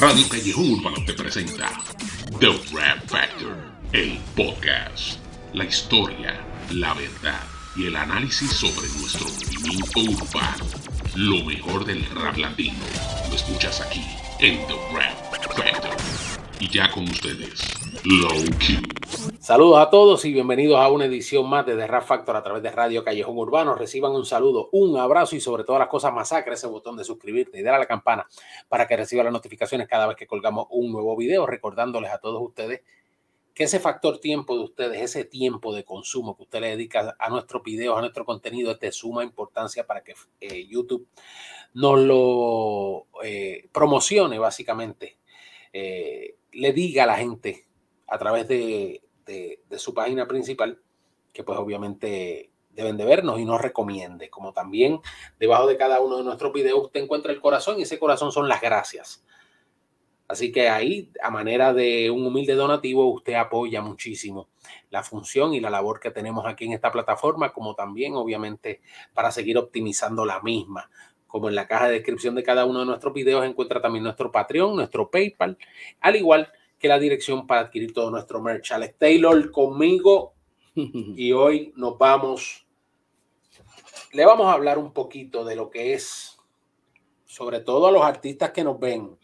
Radio Callejón Urbano te presenta The Rap Factor, el podcast. La historia, la verdad y el análisis sobre nuestro movimiento urbano. Lo mejor del rap latino lo escuchas aquí en The Rap Factor. Y ya con ustedes, Saludos a todos y bienvenidos a una edición más de The Rap Factor a través de Radio Callejón Urbano. Reciban un saludo, un abrazo y sobre todas las cosas masacre ese botón de suscribirte y dar a la campana para que reciban las notificaciones cada vez que colgamos un nuevo video, recordándoles a todos ustedes que ese factor tiempo de ustedes, ese tiempo de consumo que usted le dedica a nuestros videos, a nuestro contenido, es de suma importancia para que eh, YouTube nos lo eh, promocione básicamente. Eh, le diga a la gente a través de, de, su página principal que pues obviamente deben de vernos y nos recomiende, como también debajo de cada uno de nuestros videos usted encuentra el corazón y ese corazón son las gracias. Así que ahí, a manera de un humilde donativo, usted apoya muchísimo la función y la labor que tenemos aquí en esta plataforma, como también, obviamente, para seguir optimizando la misma. Como en la caja de descripción de cada uno de nuestros videos encuentra también nuestro Patreon, nuestro PayPal, al igual que la dirección para adquirir todo nuestro merch. Alex Taylor conmigo y hoy nos vamos, le vamos a hablar un poquito de lo que es, sobre todo a los artistas que nos ven,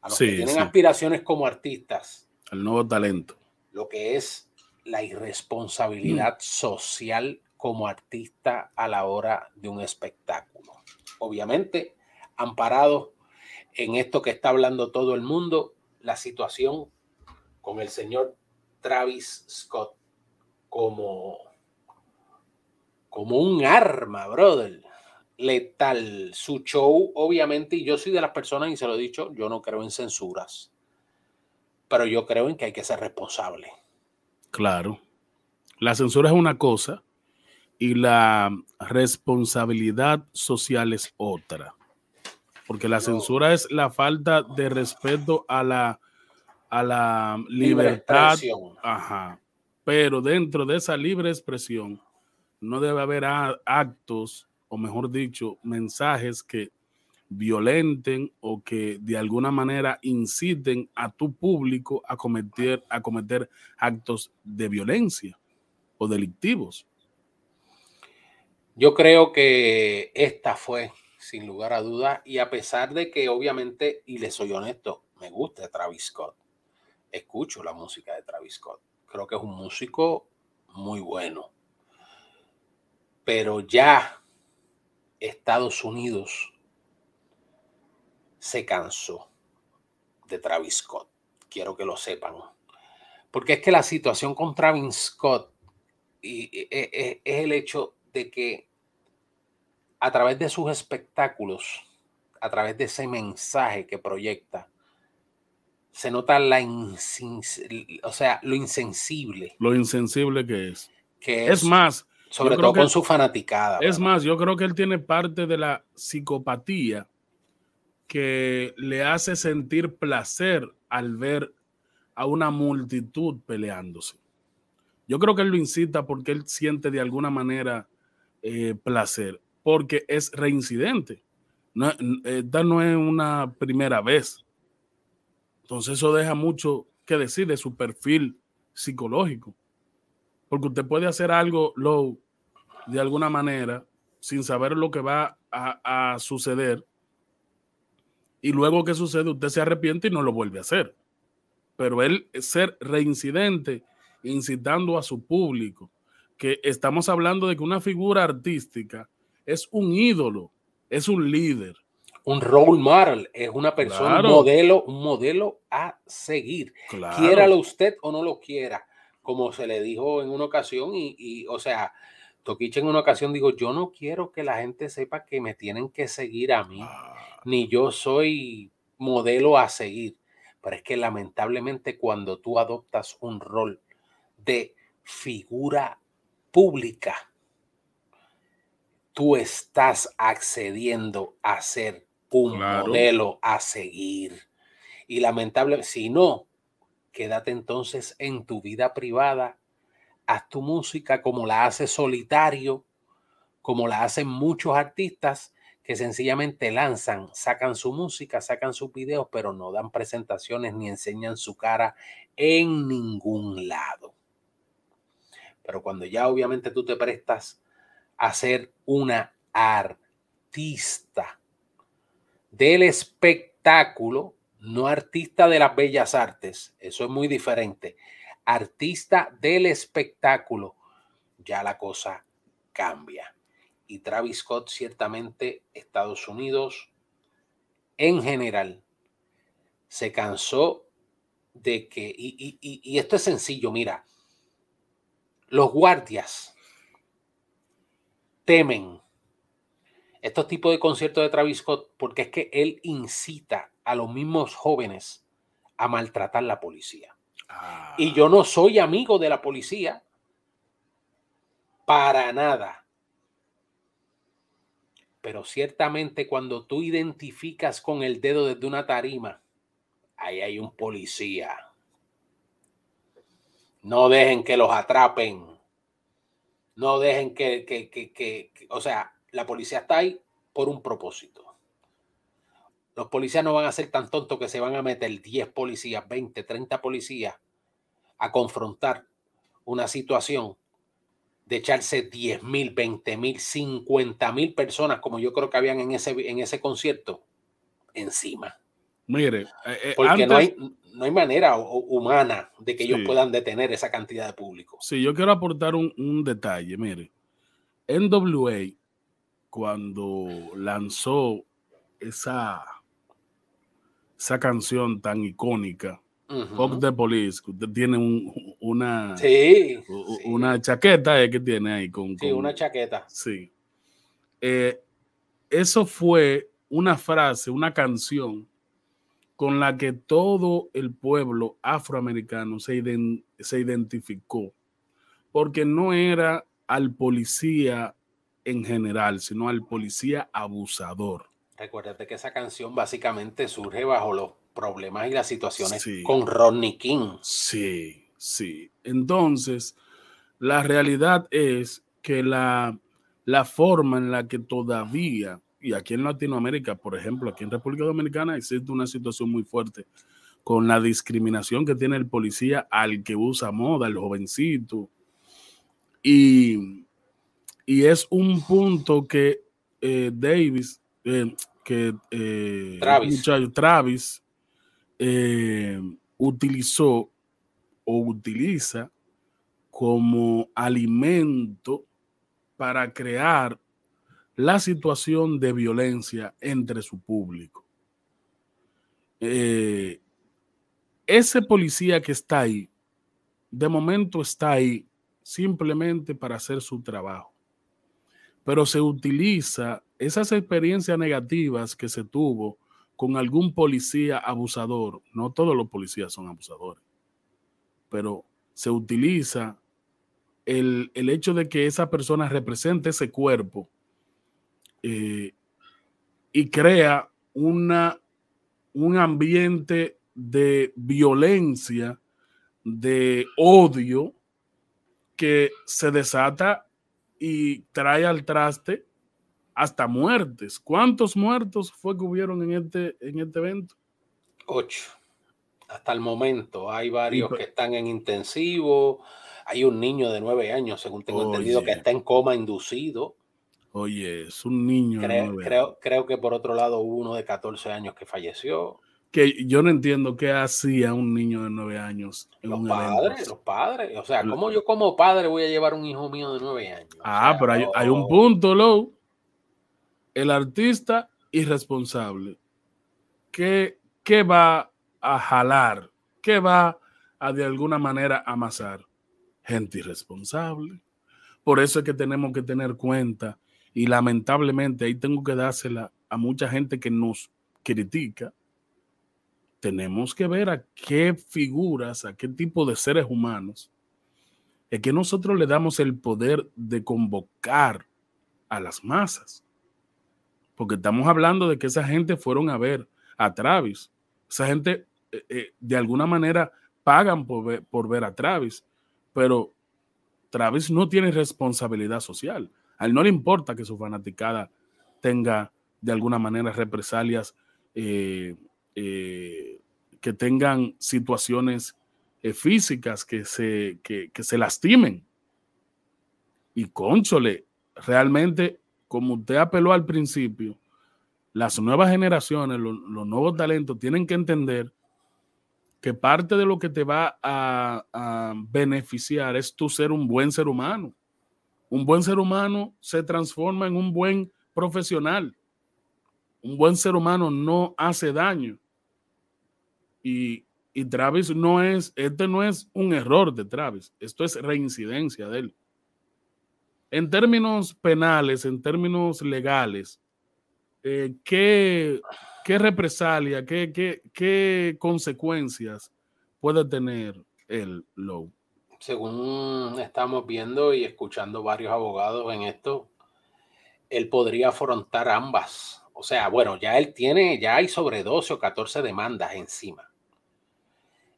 a los sí, que tienen sí. aspiraciones como artistas. El nuevo talento. Lo que es la irresponsabilidad mm. social como artista a la hora de un espectáculo. Obviamente, amparado en esto que está hablando todo el mundo, la situación con el señor Travis Scott como, como un arma, brother letal. Su show, obviamente, y yo soy de las personas, y se lo he dicho, yo no creo en censuras, pero yo creo en que hay que ser responsable. Claro. La censura es una cosa y la responsabilidad social es otra. Porque la no. censura es la falta de respeto a la, a la libertad. Ajá. Pero dentro de esa libre expresión no debe haber actos o mejor dicho, mensajes que violenten o que de alguna manera inciten a tu público a cometer, a cometer actos de violencia o delictivos. Yo creo que esta fue, sin lugar a dudas, y a pesar de que obviamente, y le soy honesto, me gusta Travis Scott, escucho la música de Travis Scott, creo que es un músico muy bueno, pero ya Estados Unidos se cansó de Travis Scott. Quiero que lo sepan. Porque es que la situación con Travis Scott es el hecho de que a través de sus espectáculos, a través de ese mensaje que proyecta, se nota la o sea, lo insensible. Lo insensible que es. Que es, es más, sobre todo con su fanaticada. Es más, yo creo que él tiene parte de la psicopatía que le hace sentir placer al ver a una multitud peleándose. Yo creo que él lo incita porque él siente de alguna manera eh, placer, porque es reincidente. No, esta no es una primera vez. Entonces eso deja mucho que decir de su perfil psicológico. Porque usted puede hacer algo low de alguna manera sin saber lo que va a, suceder. Y luego que sucede, usted se arrepiente y no lo vuelve a hacer. Pero él ser reincidente, incitando a su público, que estamos hablando de que una figura artística es un ídolo, es un líder. Un role model, es una persona, claro. un modelo, un modelo a seguir. Claro. Quiéralo usted o no lo quiera como se le dijo en una ocasión, y, y o sea, Toquicha en una ocasión dijo, yo no quiero que la gente sepa que me tienen que seguir a mí, ah. ni yo soy modelo a seguir. Pero es que lamentablemente cuando tú adoptas un rol de figura pública, tú estás accediendo a ser un claro. modelo a seguir. Y lamentablemente, si no, quédate entonces en tu vida privada, haz tu música como la hace solitario, como la hacen muchos artistas que sencillamente lanzan, sacan su música, sacan sus videos, pero no dan presentaciones ni enseñan su cara en ningún lado. Pero cuando ya obviamente tú te prestas a ser una artista del espectáculo, no artista de las bellas artes, eso es muy diferente, artista del espectáculo, ya la cosa cambia. Y Travis Scott ciertamente Estados Unidos en general se cansó de que, y, esto es sencillo, mira, los guardias temen estos tipos de conciertos de Travis Scott porque es que él incita a los mismos jóvenes a maltratar la policía. Y yo no soy amigo de la policía para nada pero ciertamente cuando tú identificas con el dedo desde una tarima, ahí hay un policía. No dejen que los atrapen. No dejen que, que, que, que, o sea, la policía está ahí por un propósito. Los policías no van a ser tan tontos que se van a meter 10 policías, 20, 30 policías a confrontar una situación de echarse 10 mil, 20 mil, 50 mil personas, como yo creo que habían en ese, en ese concierto, encima. Mire, eh, eh, porque no, hay, no hay manera humana de que ellos puedan detener esa cantidad de público. Sí, yo quiero aportar un, un detalle. Mire, NWA, cuando lanzó esa, esa canción tan icónica, uh the Police, usted tiene una, una chaqueta eh, que tiene ahí con, Sí, una chaqueta. Sí. Eh, eso fue una frase, una canción con la que todo el pueblo afroamericano se, se identificó, porque no era al policía en general, sino al policía abusador. Recuérdate que esa canción básicamente surge bajo los problemas y las situaciones con Rodney King. Sí, sí. Entonces, la realidad es que la, la forma en la que todavía, y aquí en Latinoamérica, por ejemplo, aquí en República Dominicana existe una situación muy fuerte con la discriminación que tiene el policía al que usa moda, el jovencito. Y, y es un punto que eh, Davis, eh, que eh, Travis. Travis eh, utilizó o utiliza como alimento para crear la situación de violencia entre su público. Eh, ese policía que está ahí, de momento está ahí simplemente para hacer su trabajo, pero se utiliza esas experiencias negativas que se tuvo con algún policía abusador, no todos los policías son abusadores, pero se utiliza el, hecho de que esa persona represente ese cuerpo eh, y crea una, un ambiente de violencia, de odio, que se desata y trae al traste hasta muertes. ¿Cuántos muertos fue que hubieron en este, en este evento? Ocho. Hasta el momento. Hay varios que están en intensivo. Hay un niño de nueve años, según tengo entendido, que está en coma inducido. Oye, es un niño. Creo, creo, que por otro lado hubo uno de 14 años que falleció. Que yo no entiendo qué hacía un niño de nueve años. los padres, los padres. O sea, ¿cómo yo como padre voy a llevar un hijo mío de nueve años? Ah, pero hay, hay, un punto, Lou el artista irresponsable, ¿qué, ¿qué, va a jalar? ¿Qué va a de alguna manera amasar? Gente irresponsable. Por eso es que tenemos que tener cuenta y lamentablemente ahí tengo que dársela a mucha gente que nos critica. Tenemos que ver a qué figuras, a qué tipo de seres humanos es que nosotros le damos el poder de convocar a las masas porque estamos hablando de que esa gente fueron a ver a Travis. Esa gente eh, eh, de alguna manera pagan por ver, a Travis, pero Travis no tiene responsabilidad social. A él no le importa que su fanaticada tenga de alguna manera represalias eh, eh, que tengan situaciones físicas que se, que, se lastimen. Y conchole, realmente, como usted apeló al principio, las nuevas generaciones, los, nuevos talentos tienen que entender que parte de lo que te va a, a, beneficiar es tu ser un buen ser humano. Un buen ser humano se transforma en un buen profesional. Un buen ser humano no hace daño. Y, Travis no es, este no es un error de Travis, esto es reincidencia de él. En términos penales, en términos legales, eh, ¿qué, ¿qué, represalia, qué, qué, qué consecuencias puede tener el low? Según estamos viendo y escuchando varios abogados en esto, él podría afrontar ambas. O sea, bueno, ya él tiene, ya hay sobre 12 o 14 demandas encima.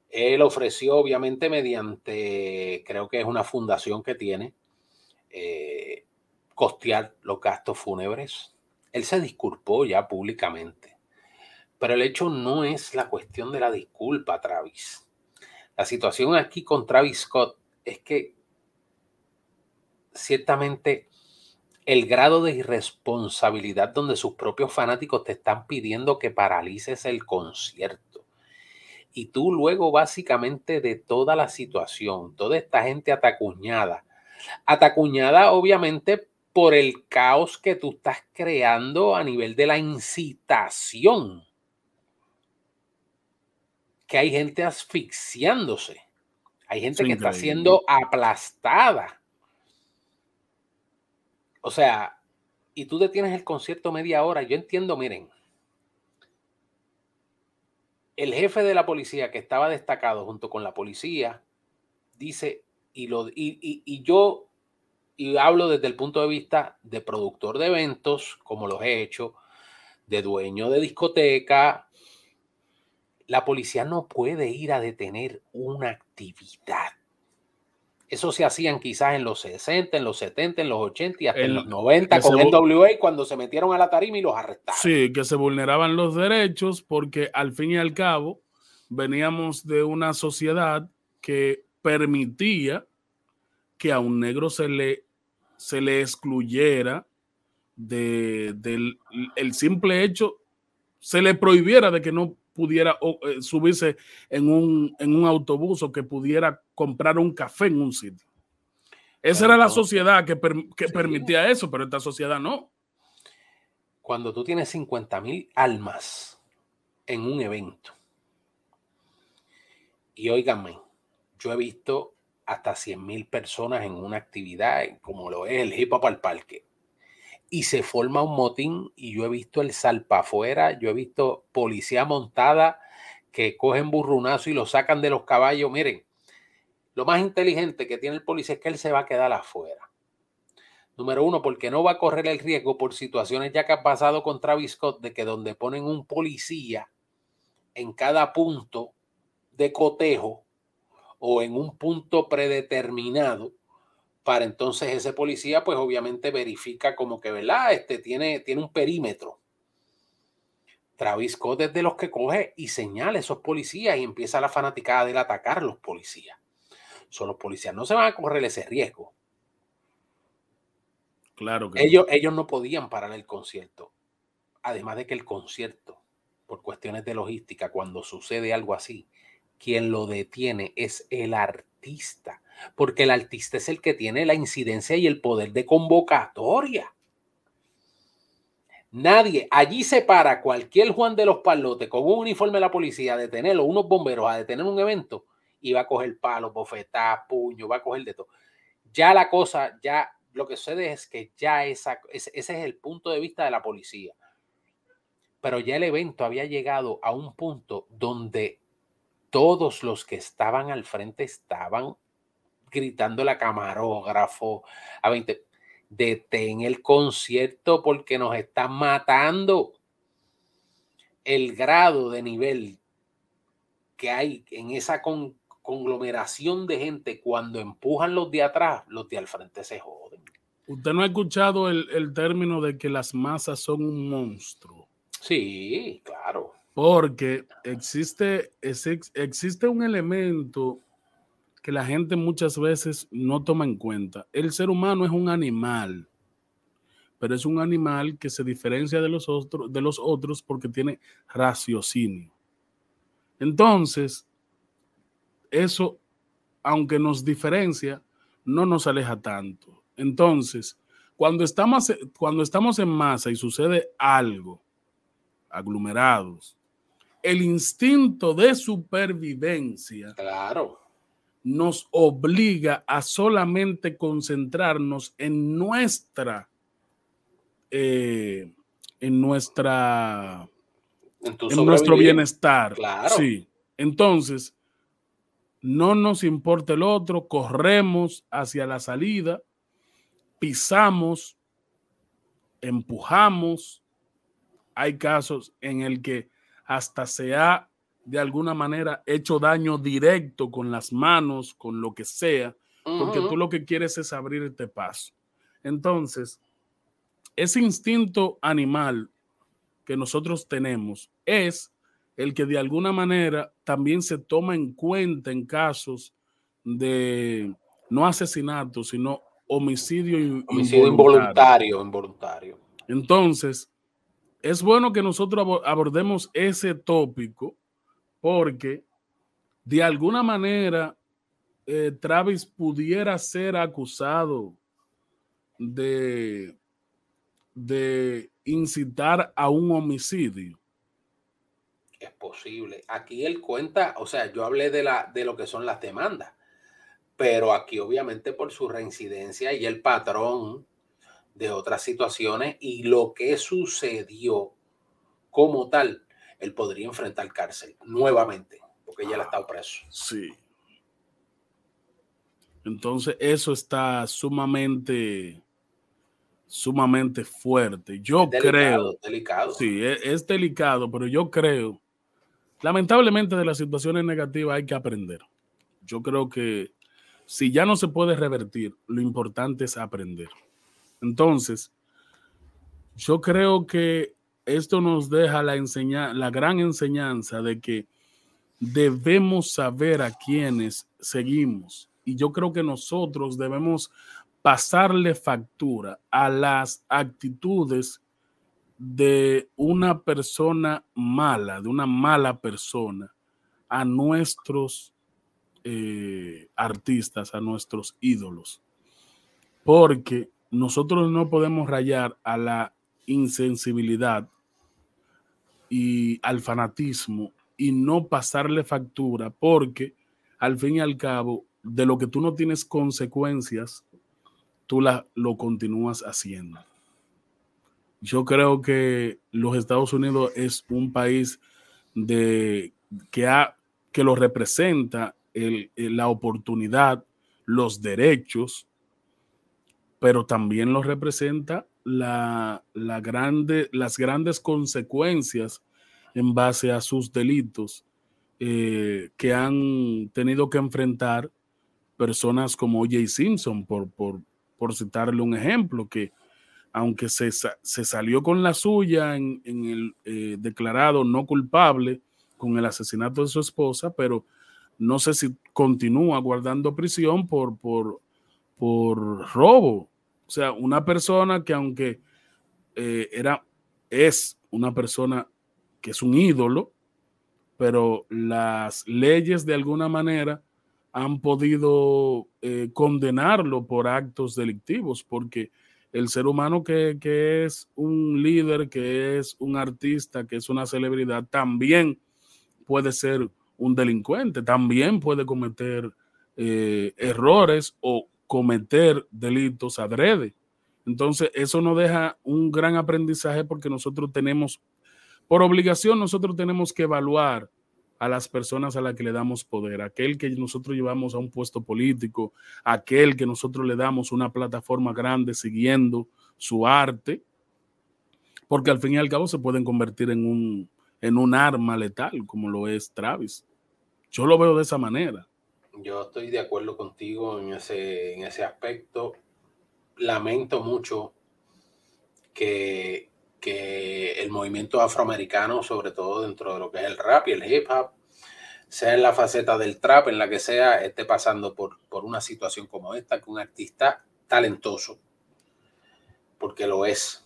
Él ofreció, obviamente, mediante, creo que es una fundación que tiene, eh, costear los gastos fúnebres. Él se disculpó ya públicamente. Pero el hecho no es la cuestión de la disculpa, Travis. La situación aquí con Travis Scott es que ciertamente el grado de irresponsabilidad donde sus propios fanáticos te están pidiendo que paralices el concierto. Y tú luego básicamente de toda la situación, toda esta gente atacuñada, atacuñada obviamente por el caos que tú estás creando a nivel de la incitación. Que hay gente asfixiándose. Hay gente que está siendo aplastada o sea, y tú detienes el concierto media hora. Yo entiendo, miren, el jefe de la policía que estaba destacado junto con la policía dice, y, lo, y, yo y hablo desde el punto de vista de productor de eventos, como los he hecho, de dueño de discoteca, la policía no puede ir a detener una actividad. Eso se hacían quizás en los 60, en los 70, en los 80 y hasta en los 90 con el NWA cuando se metieron a la tarima y los arrestaron. Sí, que se vulneraban los derechos porque al fin y al cabo veníamos de una sociedad que permitía que a un negro se le, se le excluyera del el simple hecho, se le prohibiera de que no pudiera eh, subirse en un, en un autobús o que pudiera comprar un café en un sitio. Esa era la sociedad que, permitía eso, pero esta sociedad no. Cuando tú tienes 50 mil almas en un evento, y óigame, yo he visto hasta 100 mil personas en una actividad como lo es el hip hop al parque y se forma un motín y yo he visto el salpa afuera, yo he visto policía montada que cogen burrunazo y lo sacan de los caballos. Miren, lo más inteligente que tiene el policía es que él se va a quedar afuera. Número uno, porque no va a correr el riesgo por situaciones ya que ha pasado con Travis Scott de que donde ponen un policía en cada punto de cotejo o en un punto predeterminado, para entonces ese policía pues obviamente verifica como que, ¿verdad? Este tiene, tiene un perímetro. Travis Scott es de los que coge y señala a esos policías y empieza la fanaticada del atacar a los policías. Son los policías, no se van a correr ese riesgo. Claro que ellos, ellos no podían parar el concierto. Además de que el concierto, por cuestiones de logística, cuando sucede algo así, quien lo detiene es el artista porque el artista es el que tiene la incidencia y el poder de convocatoria. Nadie, allí se para cualquier Juan de los Palotes con un uniforme de la policía a detenerlo, unos bomberos a detener un evento y va a coger palos, bofetá, puño, va a coger de todo. Ya la cosa, ya lo que sucede es que ya esa, ese es el punto de vista de la policía. Pero ya el evento había llegado a un punto donde todos los que estaban al frente estaban gritando la camarógrafo a 20. Detén el concierto porque nos están matando. El grado de nivel que hay en esa conglomeración de gente cuando empujan los de atrás, los de al frente se joden. Usted no ha escuchado el, el término de que las masas son un monstruo. Sí, claro. Porque existe, existe un elemento que la gente muchas veces no toma en cuenta. El ser humano es un animal, pero es un animal que se diferencia de los, otros, de los otros porque tiene raciocinio. Entonces, eso, aunque nos diferencia, no nos aleja tanto. Entonces, cuando estamos, cuando estamos en masa y sucede algo, aglomerados, el instinto de supervivencia claro. Nos obliga a solamente concentrarnos en nuestra, eh, en nuestra, en, nuestro bienestar. Claro. Sí. Entonces, no nos importa el otro, corremos hacia la salida pisamos, empujamos. Hay casos en el que hasta se ha de alguna manera hecho daño directo con las manos, con lo que sea, porque tú lo que quieres es abrirte paso. Entonces, ese instinto animal que nosotros tenemos es el que de alguna manera también se toma en cuenta en casos de no asesinato, sino homicidio, involuntario. involuntario. Entonces, es bueno que nosotros abordemos ese tópico porque de alguna manera eh, Travis pudiera ser acusado de, de incitar a un homicidio. Es posible. Aquí él cuenta, o sea, yo hablé de, la, de lo que son las demandas pero aquí obviamente por su reincidencia y el patrón de otras situaciones y lo que sucedió como tal, él podría enfrentar cárcel nuevamente, porque ya ha estado preso. Sí. Entonces eso está sumamente, sumamente fuerte. Yo creo. Delicado. Sí, es, es delicado, pero yo creo, lamentablemente de las situaciones negativas hay que aprender. Yo creo que si ya no se puede revertir, lo importante es aprender. Entonces, yo creo que esto nos deja la, la gran enseñanza de que debemos saber a quiénes seguimos. Y yo creo que nosotros debemos pasarle factura a las actitudes de una persona mala, de una mala persona, a nuestros eh, artistas, a nuestros ídolos, porque nosotros no podemos rayar a la insensibilidad y al fanatismo y no pasarle factura, porque al fin y al cabo, de lo que tú no tienes consecuencias, tú la, lo continúas haciendo. Yo creo que los Estados Unidos es un país de, que, ha, que lo representa la oportunidad, los derechos, pero también lo representa las grandes consecuencias en base a sus delitos eh, que han tenido que enfrentar personas como O.J. Simpson, por, por, por, citarle un ejemplo, que aunque se, se salió con la suya en, el eh, declarado no culpable con el asesinato de su esposa, pero no sé si continúa guardando prisión por, por, por robo. O sea, una persona que aunque eh, era, es una persona que es un ídolo, pero las leyes de alguna manera han podido eh, condenarlo por actos delictivos, porque el ser humano que, que, es un líder, que es un artista, que es una celebridad, también puede ser un delincuente también puede cometer eh, errores o cometer delitos adrede. Entonces, eso nos deja un gran aprendizaje porque nosotros tenemos, por obligación, nosotros tenemos que evaluar a las personas a las que le damos poder, aquel que nosotros llevamos a un puesto político, aquel que nosotros le damos una plataforma grande siguiendo su arte, porque al fin y al cabo se pueden convertir en un, en un arma letal, como lo es Travis. Yo lo veo de esa manera. Yo estoy de acuerdo contigo en ese, en ese aspecto. lamento mucho que, que el movimiento afroamericano, sobre todo dentro de lo que es el rap y el hip hop, sea en la faceta del trap, en la que sea, esté pasando por, por una situación como esta, que un artista talentoso, porque lo es,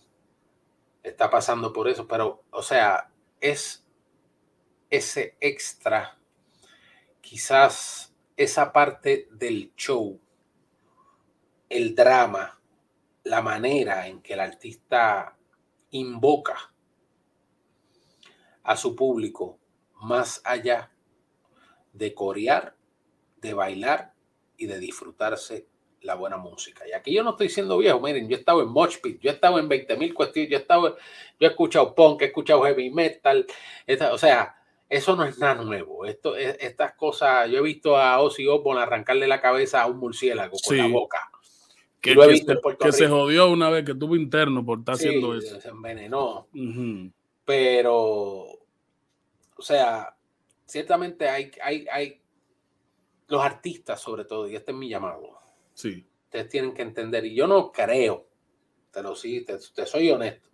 está pasando por eso, pero, o sea, es ese extra, quizás esa parte del show, el drama, la manera en que el artista invoca a su público más allá de corear, de bailar y de disfrutarse la buena música. Y aquí yo no estoy siendo viejo, miren, yo he estado en Mosh Pit, yo he estado en 20.000 cuestiones, yo he estado, yo he escuchado punk, he escuchado heavy metal, o sea, eso no es nada nuevo. Esto, estas cosas, yo he visto a Ozzy Osbourne arrancarle la cabeza a un murciélago con la boca. Que, lo he visto que, se jodió una vez que tuvo interno por estar haciendo eso. Se envenenó. Pero, o sea, ciertamente hay, hay, hay los artistas sobre todo, y este es mi llamado. Sí. Ustedes tienen que entender, y yo no creo, pero sí, te, soy honesto.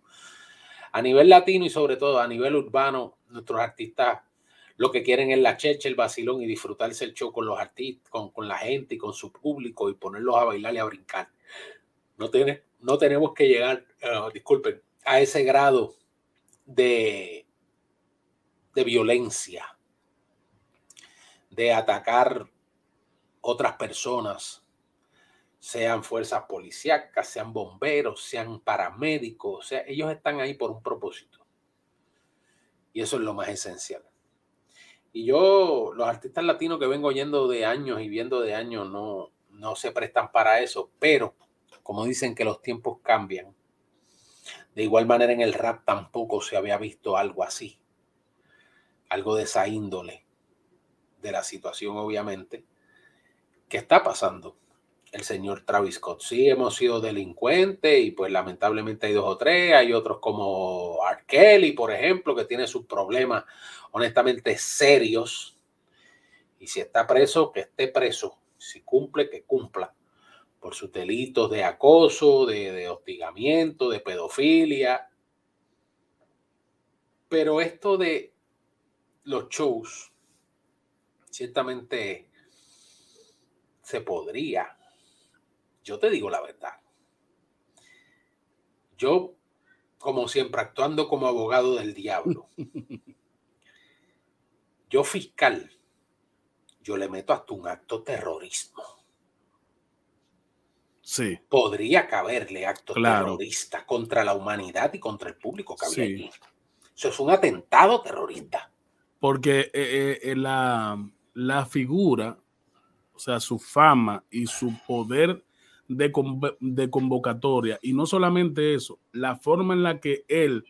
A nivel latino y sobre todo a nivel urbano, nuestros artistas lo que quieren es la checha, el vacilón y disfrutarse el show con los artistas, con, la gente y con su público y ponerlos a bailar y a brincar. No, tiene, no tenemos que llegar, uh, disculpen, a ese grado de, de violencia de atacar otras personas, sean fuerzas policíacas, sean bomberos, sean paramédicos, o sea, ellos están ahí por un propósito. Y eso es lo más esencial. Y yo, los artistas latinos que vengo oyendo de años y viendo de años, no, no se prestan para eso, pero como dicen que los tiempos cambian, de igual manera en el rap tampoco se había visto algo así, algo de esa índole de la situación, obviamente, que está pasando el señor Travis Scott. Sí, hemos sido delincuentes y pues lamentablemente hay dos o tres, hay otros como R. Por ejemplo, que tiene sus problemas honestamente serios. Y si está preso, que esté preso. Si cumple, que cumpla por sus delitos de acoso, de, de hostigamiento, de pedofilia. Pero esto de los shows ciertamente se podría. Yo te digo la verdad. Yo, como siempre, actuando como abogado del diablo, yo fiscal, yo le meto hasta un acto terrorismo. Sí. Podría caberle acto terrorista contra la humanidad y contra el público que había allí. Eso es un atentado terrorista. Porque eh, eh, la, la figura, o sea, su fama y su poder de, de convocatoria, y no solamente eso, la forma en la que él,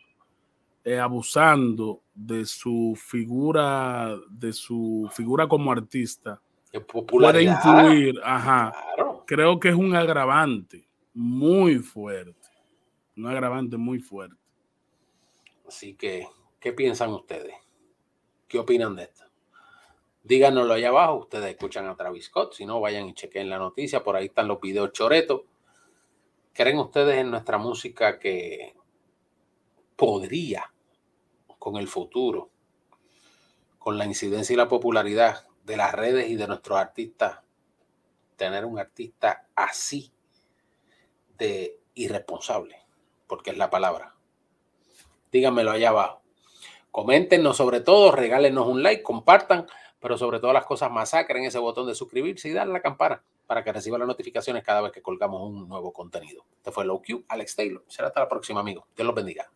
eh, abusando de su figura, de su figura como artista, puede influir, ajá, creo que es un agravante muy fuerte, un agravante muy fuerte. Así que, ¿qué piensan ustedes? ¿Qué opinan de esto? Díganoslo allá abajo. Ustedes escuchan a Travis Scott. Si no, vayan y chequen la noticia. Por ahí están los videos choretos. ¿Creen ustedes en nuestra música que podría, con el futuro, con la incidencia y la popularidad de las redes y de nuestros artistas, tener un artista así de irresponsable? Porque es la palabra. Díganmelo allá abajo. Coméntenos sobre todo, regálenos un like, compartan pero sobre todas las cosas masacren ese botón de suscribirse y darle a la campana para que reciba las notificaciones cada vez que colgamos un nuevo contenido. Este fue Low Q, Alex Taylor. Será hasta la próxima, amigo. Dios los bendiga.